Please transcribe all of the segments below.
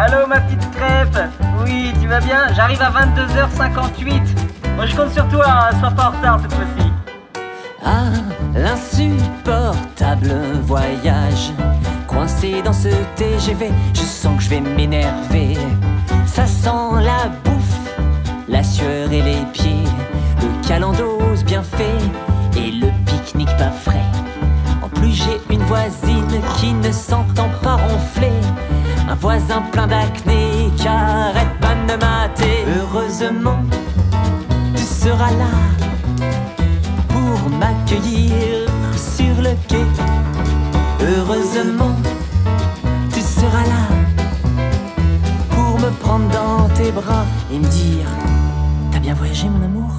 Allô ma petite crêpe Oui, tu vas bien? J'arrive à 22h58. Moi je compte sur toi, hein, sois pas en retard cette fois-ci. Ah, l'insupportable voyage. Coincé dans ce TGV, je sens que je vais m'énerver. Ça sent la bouffe, la sueur et les pieds, le calendos bien fait et le pique-nique pas frais. En plus, j'ai une voisine qui ne s'entend pas ronfler. Un voisin plein d'acné qui arrête pas de me mater. Heureusement, tu seras là pour m'accueillir sur le quai. Heureusement, tu seras là pour me prendre dans tes bras et me dire T'as bien voyagé, mon amour?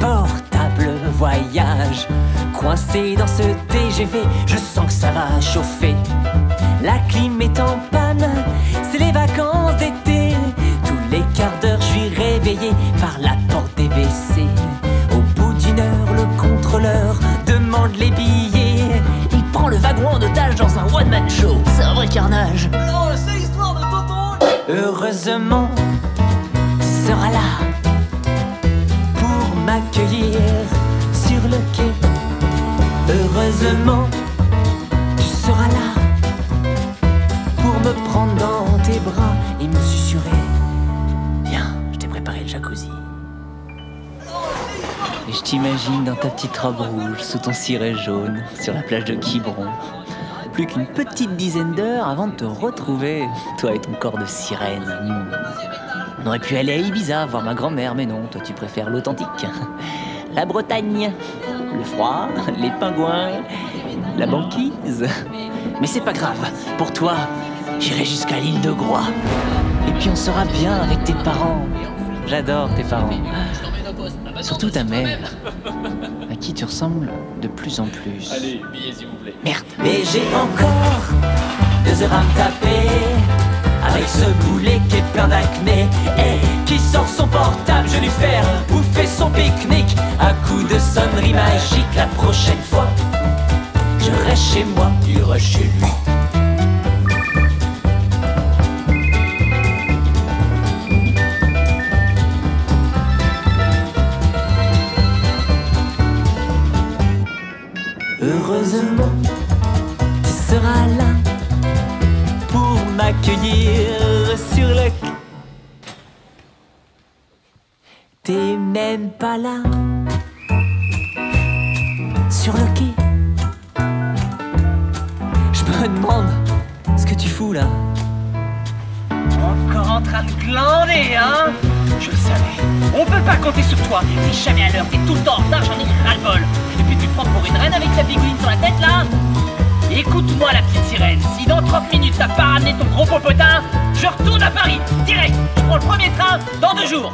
L'insupportable voyage. Coincé dans ce TGV, je sens que ça va chauffer. La clim est en panne, c'est les vacances d'été. Tous les quarts d'heure, je suis réveillé par la porte des WC. Au bout d'une heure, le contrôleur demande les billets. Il prend le wagon en otage dans un one-man show. C'est un vrai carnage. Heureusement, m'accueillir sur le quai. Heureusement, tu seras là pour me prendre dans tes bras et me susurrer. Viens, je t'ai préparé le jacuzzi. Et je t'imagine dans ta petite robe rouge, sous ton ciré jaune, sur la plage de Quiberon. Plus qu'une petite dizaine d'heures avant de te retrouver, toi et ton corps de sirène. Hmm. On aurait pu aller à Ibiza voir ma grand-mère, mais non, toi tu préfères l'authentique. La Bretagne, le froid, les pingouins, la banquise. Mais c'est pas grave, pour toi, j'irai jusqu'à l'île de Groix. Et puis on sera bien avec tes parents. J'adore tes parents. Surtout ta mère, à qui tu ressembles de plus en plus. Allez, billet s'il vous plaît. Merde. Et j'ai encore deux heures à me taper avec ce boulet qui est plein d'acné et qui sort son portable. Je lui faire bouffer son pique-nique à coup de sonnerie magique. La prochaine fois, je reste chez moi, il reste chez lui. Heureusement, tu seras là pour m'accueillir sur le. T'es même pas là sur le quai. Je me demande ce que tu fous là. Encore en train de glander, hein? Je le savais. On peut pas compter sur toi. T'es jamais à l'heure, t'es tout le temps t'as pas ramené ton gros popotin, je retourne à Paris, direct. Je prends le premier train dans deux jours.